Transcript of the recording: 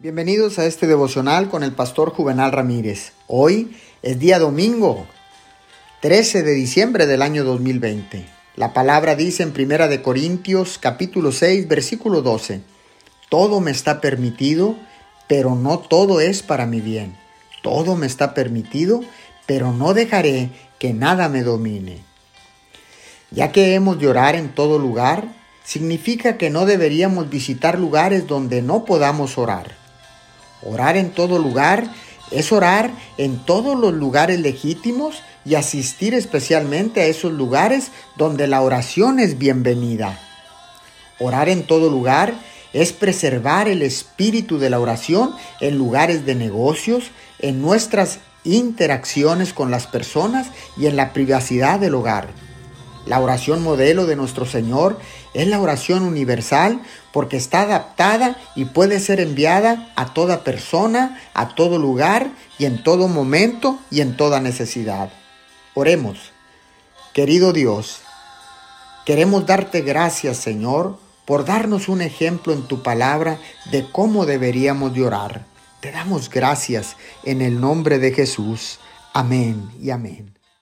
Bienvenidos a este devocional con el pastor Juvenal Ramírez. Hoy es día domingo, 13 de diciembre del año 2020. La palabra dice en Primera de Corintios capítulo 6 versículo 12, Todo me está permitido, pero no todo es para mi bien. Todo me está permitido, pero no dejaré que nada me domine. Ya que hemos de orar en todo lugar, significa que no deberíamos visitar lugares donde no podamos orar. Orar en todo lugar es orar en todos los lugares legítimos y asistir especialmente a esos lugares donde la oración es bienvenida. Orar en todo lugar es preservar el espíritu de la oración en lugares de negocios, en nuestras interacciones con las personas y en la privacidad del hogar. La oración modelo de nuestro Señor es la oración universal porque está adaptada y puede ser enviada a toda persona, a todo lugar y en todo momento y en toda necesidad. Oremos. Querido Dios, queremos darte gracias, Señor, por darnos un ejemplo en tu palabra de cómo deberíamos de orar. Te damos gracias en el nombre de Jesús. Amén y amén.